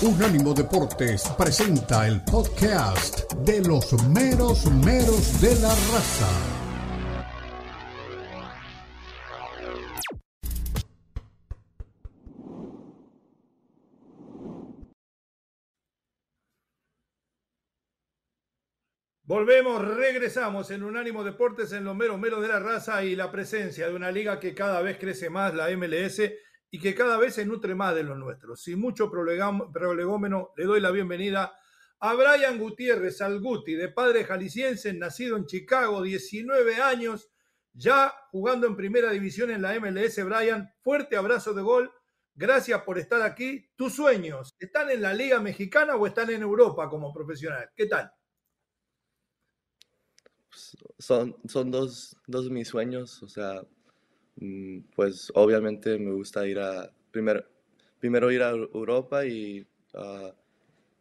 Unánimo Deportes presenta el podcast de los meros meros de la raza. Volvemos, regresamos en Unánimo Deportes en los meros meros de la raza y la presencia de una liga que cada vez crece más, la MLS y que cada vez se nutre más de los nuestros. Sin mucho prolegómeno, le doy la bienvenida a Brian Gutiérrez, al Guti, de padre jalisciense, nacido en Chicago, 19 años, ya jugando en primera división en la MLS. Brian, fuerte abrazo de gol. Gracias por estar aquí. Tus sueños, ¿están en la Liga Mexicana o están en Europa como profesional? ¿Qué tal? Son, son dos, dos mis sueños, o sea, pues obviamente me gusta ir a, primero, primero ir a Europa y ah,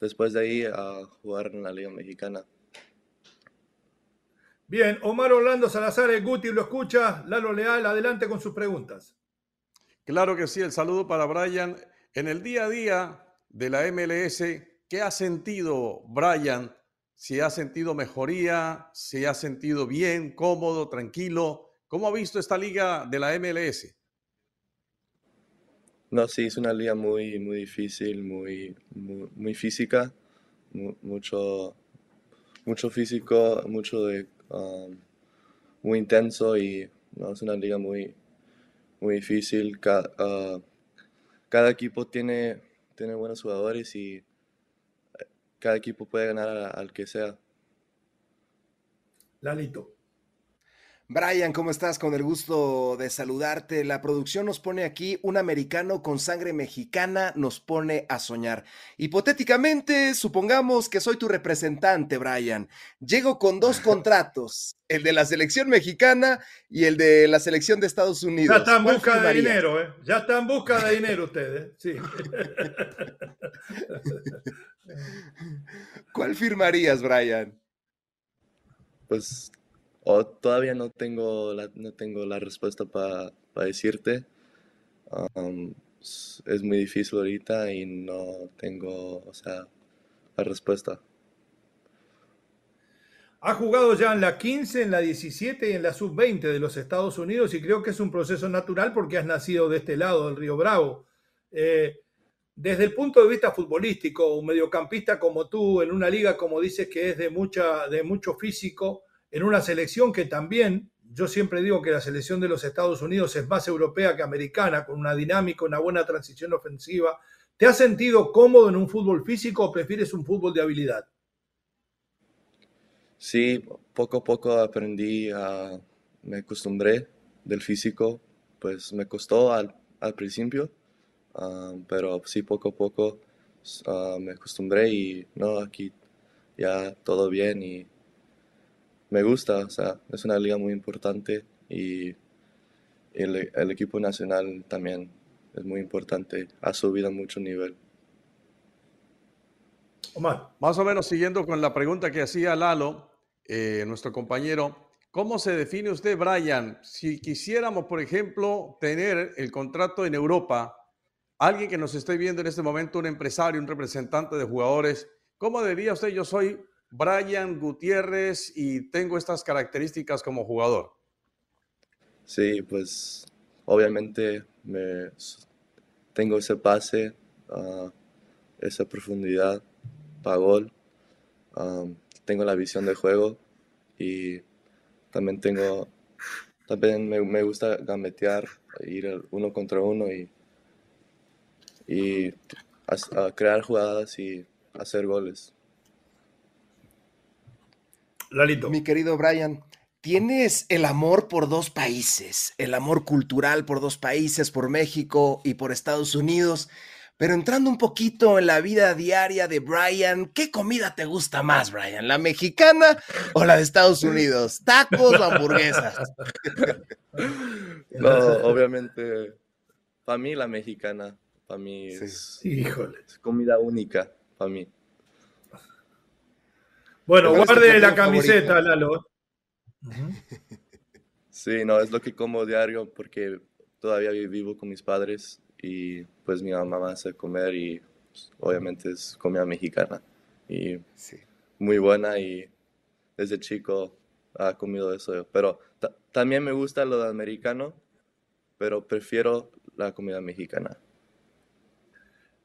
después de ahí a jugar en la Liga Mexicana. Bien, Omar Orlando Salazar, el Guti lo escucha, Lalo Leal, adelante con sus preguntas. Claro que sí, el saludo para Brian. En el día a día de la MLS, ¿qué ha sentido Brian? Si ha sentido mejoría, si ha sentido bien, cómodo, tranquilo, ¿Cómo ha visto esta liga de la MLS? No, sí, es una liga muy, muy difícil, muy, muy, física, mucho, mucho físico, mucho de, um, muy intenso y no, es una liga muy, muy difícil. Uh, cada, equipo tiene, tiene buenos jugadores y eh, cada equipo puede ganar al que sea. Lalito. Brian, ¿cómo estás? Con el gusto de saludarte. La producción nos pone aquí un americano con sangre mexicana, nos pone a soñar. Hipotéticamente, supongamos que soy tu representante, Brian. Llego con dos contratos, el de la selección mexicana y el de la selección de Estados Unidos. Ya está en busca de dinero, ¿eh? Ya está en busca de dinero ustedes, sí. ¿Cuál firmarías, Brian? Pues o todavía no tengo la, no tengo la respuesta para decirte. es muy difícil ahorita y no tengo, o sea, la respuesta. Ha jugado ya en la 15, en la 17 y en la sub-20 de los Estados Unidos y creo que es un proceso natural porque has nacido de este lado del Río Bravo. Eh, desde el punto de vista futbolístico, un mediocampista como tú, en una liga como dices que es de, mucha, de mucho físico, en una selección que también, yo siempre digo que la selección de los Estados Unidos es más europea que americana, con una dinámica, una buena transición ofensiva. ¿Te has sentido cómodo en un fútbol físico o prefieres un fútbol de habilidad? Sí, poco a poco aprendí a, me acostumbré del físico, pues me costó al, principio, ah, pero sí poco a poco ah, me acostumbré y no, aquí ya todo bien y me gusta, o sea, es una liga muy importante y el, equipo nacional también es muy importante, ha subido mucho nivel. Omar. Más o menos siguiendo con la pregunta que hacía Lalo, eh, nuestro compañero, ¿cómo se define usted, Brian? Si quisiéramos, por ejemplo, tener el contrato en Europa, alguien que nos esté viendo en este momento, un empresario, un representante de jugadores, ¿cómo diría usted, yo soy Brian Gutiérrez y tengo estas características como jugador? Sí, pues obviamente me, tengo ese pase, ah, esa profundidad para gol, tengo la visión de juego y también tengo, también me, gusta gambetear, ir uno contra uno y, y crear jugadas y hacer goles. Mi querido Brian, tienes el amor por dos países, el amor cultural por dos países, por México y por Estados Unidos. Pero entrando un poquito en la vida diaria de Brian, ¿qué comida te gusta más, Brian? ¿La mexicana o la de Estados Unidos? ¿Tacos o hamburguesas? No, obviamente, para mí la mexicana, para mí es, es comida única, para mí. Bueno, guarde la camiseta, Lalo. Sí, no, es lo que como diario porque todavía vivo con mis padres y pues mi mamá me hace comer y obviamente es comida mexicana y muy buena y desde chico ha comido eso. Pero también me gusta lo de americano, pero prefiero la comida mexicana.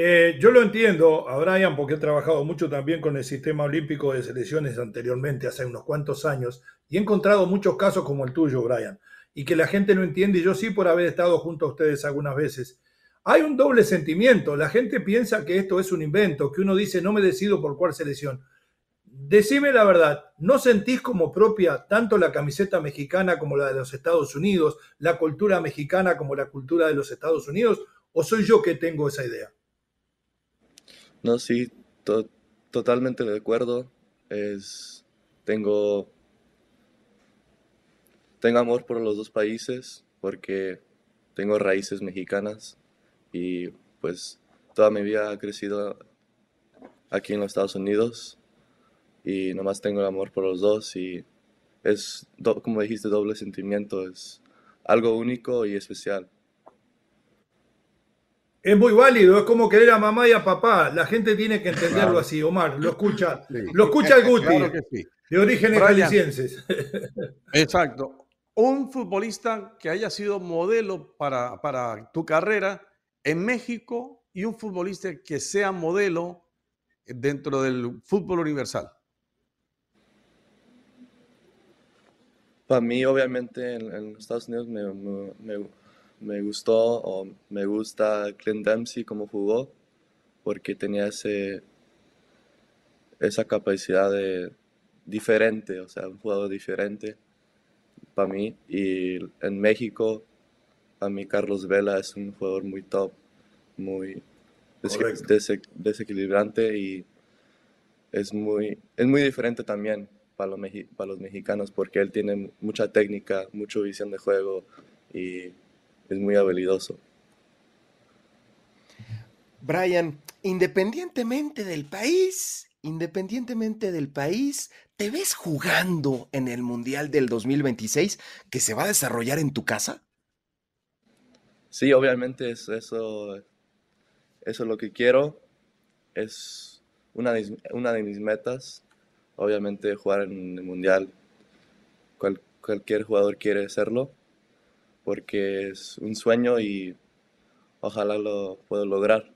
Eh, yo lo entiendo a Brian porque he trabajado mucho también con el sistema olímpico de selecciones anteriormente, hace unos cuantos años, y he encontrado muchos casos como el tuyo, Brian, y que la gente no entiende, y yo sí por haber estado junto a ustedes algunas veces. Hay un doble sentimiento, la gente piensa que esto es un invento, que uno dice no me decido por cuál selección. Decime la verdad, ¿no sentís como propia tanto la camiseta mexicana como la de los Estados Unidos, la cultura mexicana como la cultura de los Estados Unidos? ¿O soy yo que tengo esa idea? No, sí, totalmente de acuerdo. Es, tengo, tengo amor por los dos países porque tengo raíces mexicanas y pues toda mi vida ha crecido aquí en los Estados Unidos y nomás tengo el amor por los dos y es, como dijiste, doble sentimiento, es algo único y especial. Es muy válido, es como querer a mamá y a papá. La gente tiene que entenderlo así, Omar. Lo escucha, lo escucha el Guti, de orígenes jaliscienses. Exacto. Un futbolista que haya sido modelo para, para tu carrera en México y un futbolista que sea modelo dentro del fútbol universal. Para mí, obviamente, en, Estados Unidos me, me, me gustó o me gusta Clint Dempsey como jugó, porque tenía ese, esa capacidad de diferente, o sea, un jugador diferente para mí. Y en México, a mí Carlos Vela es un jugador muy top, muy desequilibrante y es muy, es muy diferente también para los, para los mexicanos porque él tiene mucha técnica, mucha visión de juego y es muy habilidoso. Brian, independientemente del país, independientemente del país, ¿te ves jugando en el Mundial del 2026 que se va a desarrollar en tu casa? Sí, obviamente es eso, eso es lo que quiero. Es una de, una de mis metas. Obviamente jugar en el Mundial. cualquier jugador quiere hacerlo porque es un sueño y ojalá lo pueda lograr.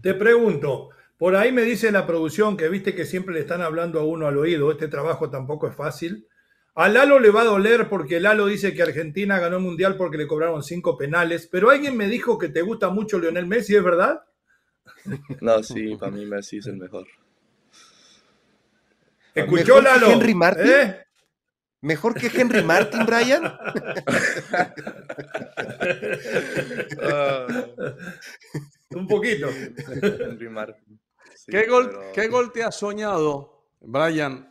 Te pregunto, por ahí me dice la producción que viste que siempre le están hablando a uno al oído, este trabajo tampoco es fácil. A Lalo le va a doler porque Lalo dice que Argentina ganó el Mundial porque le cobraron cinco penales, pero alguien me dijo que te gusta mucho Lionel Messi, ¿es verdad? No, sí, para mí Messi es el mejor. ¿Escuchó Lalo? Henry Martin? ¿Eh? ¿Mejor que Henry Martin, Brian? Ah. un poquito. Henry Martin. ¿Qué, gol, ¿Qué, gol, te has soñado, Brian,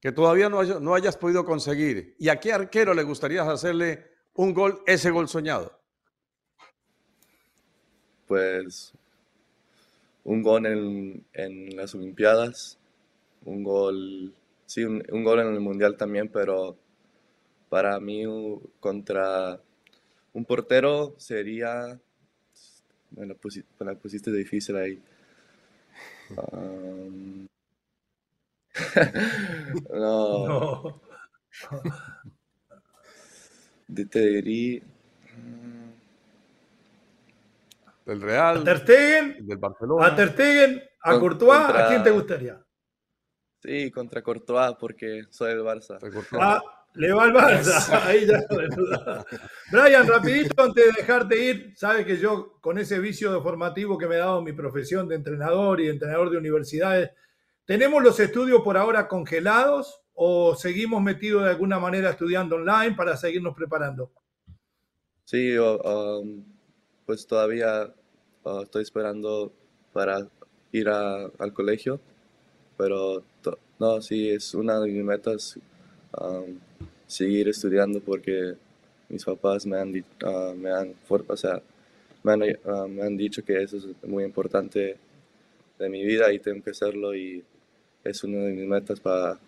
que todavía no, no hayas podido conseguir? ¿Y a qué arquero le gustaría hacerle un gol, ese gol soñado? Pues un gol en, en las Olimpiadas, un gol Sí, un, gol en el Mundial también, pero para mí contra un portero sería... Me la, pusiste, difícil ahí. no. no. Te diría... Del Real. A Ter Stegen, del Barcelona. A Ter Stegen, a Courtois, ¿a quién te gustaría? Sí, contra Courtois, porque soy del Barça. Ah, le va al Barça. Ahí ya Brian, rapidito, antes de dejarte ir, sabes que yo, con ese vicio de formativo que me ha dado mi profesión de entrenador y entrenador de universidades, ¿tenemos los estudios por ahora congelados o seguimos metidos de alguna manera estudiando online para seguirnos preparando? Sí, um, pues todavía uh, estoy esperando para ir al colegio pero no, sí, es una de mis metas seguir estudiando porque mis papás me han, uh, me han, o sea, me han, ah, me han, dicho que eso es muy importante de mi vida y tengo que hacerlo y es una de mis metas para,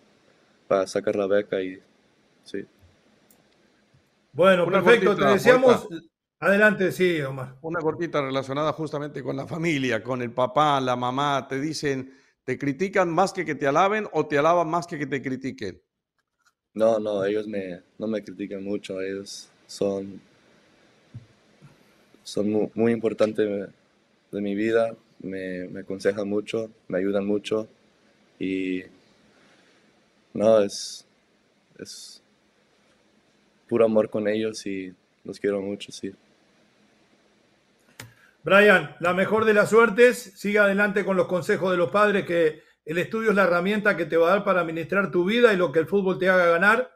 para sacar la beca y sí. Bueno, perfecto, te deseamos, Adelante, sí, Omar. Una cortita relacionada justamente con la familia, con el papá, la mamá. Te dicen, ¿te critican más que que te alaben o te alaban más que que te critiquen? No, no, ellos me, no me critican mucho. Ellos son, son muy, importantes de mi vida. Me, me aconsejan mucho, me ayudan mucho. Y no, es, es puro amor con ellos y los quiero mucho, sí. Brian, la mejor de las suertes, sigue adelante con los consejos de los padres, que el estudio es la herramienta que te va a dar para administrar tu vida y lo que el fútbol te haga ganar.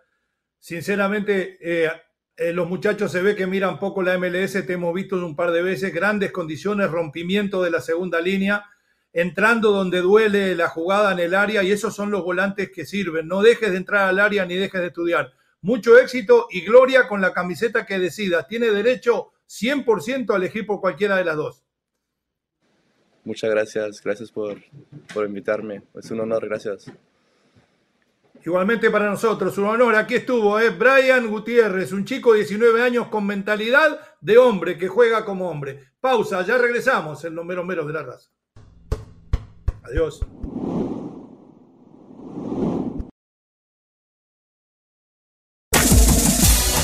Sinceramente, eh, eh, los muchachos se ve que miran poco la MLS, te hemos visto un par de veces, grandes condiciones, rompimiento de la segunda línea, entrando donde duele la jugada en el área y esos son los volantes que sirven. No dejes de entrar al área ni dejes de estudiar. Mucho éxito y gloria con la camiseta que decidas. Tiene derecho 100% a elegir por cualquiera de las dos. Muchas gracias, gracias por, por invitarme. Es un honor, gracias. Igualmente para nosotros, un honor. Aquí estuvo, ¿eh? Brian Gutiérrez, un chico de 19 años con mentalidad de hombre que juega como hombre. Pausa, ya regresamos en los meros meros de la raza. Adiós.